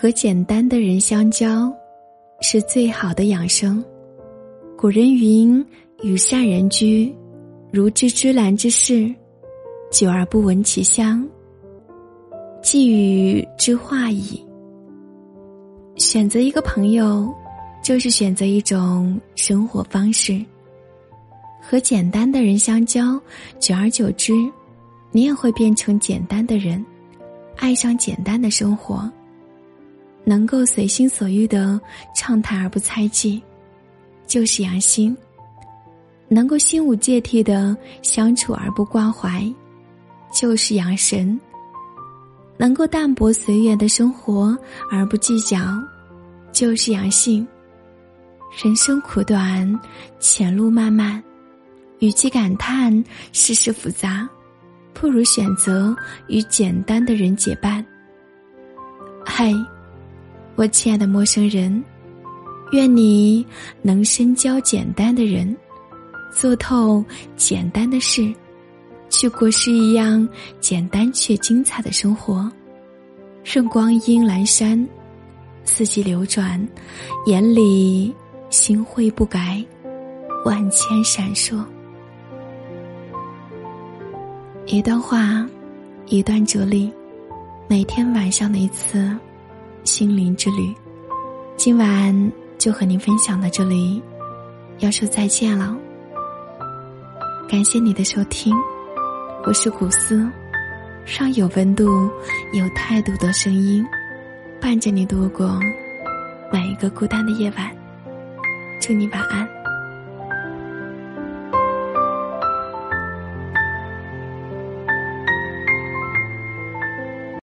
和简单的人相交，是最好的养生。古人云：“与善人居，如知芝兰之室，久而不闻其香，寄与之化矣。”选择一个朋友，就是选择一种生活方式。和简单的人相交，久而久之，你也会变成简单的人，爱上简单的生活。能够随心所欲的畅谈而不猜忌，就是养心；能够心无芥蒂的相处而不挂怀，就是养神；能够淡泊随缘的生活而不计较，就是养性。人生苦短，前路漫漫。与其感叹世事复杂，不如选择与简单的人结伴。嗨，我亲爱的陌生人，愿你能深交简单的人，做透简单的事，去过是一样简单却精彩的生活。任光阴阑珊，四季流转，眼里星辉不改，万千闪烁。一段话，一段哲理，每天晚上的一次心灵之旅。今晚就和您分享到这里，要说再见了。感谢你的收听，我是古思，让有温度、有态度的声音伴着你度过每一个孤单的夜晚。祝你晚安。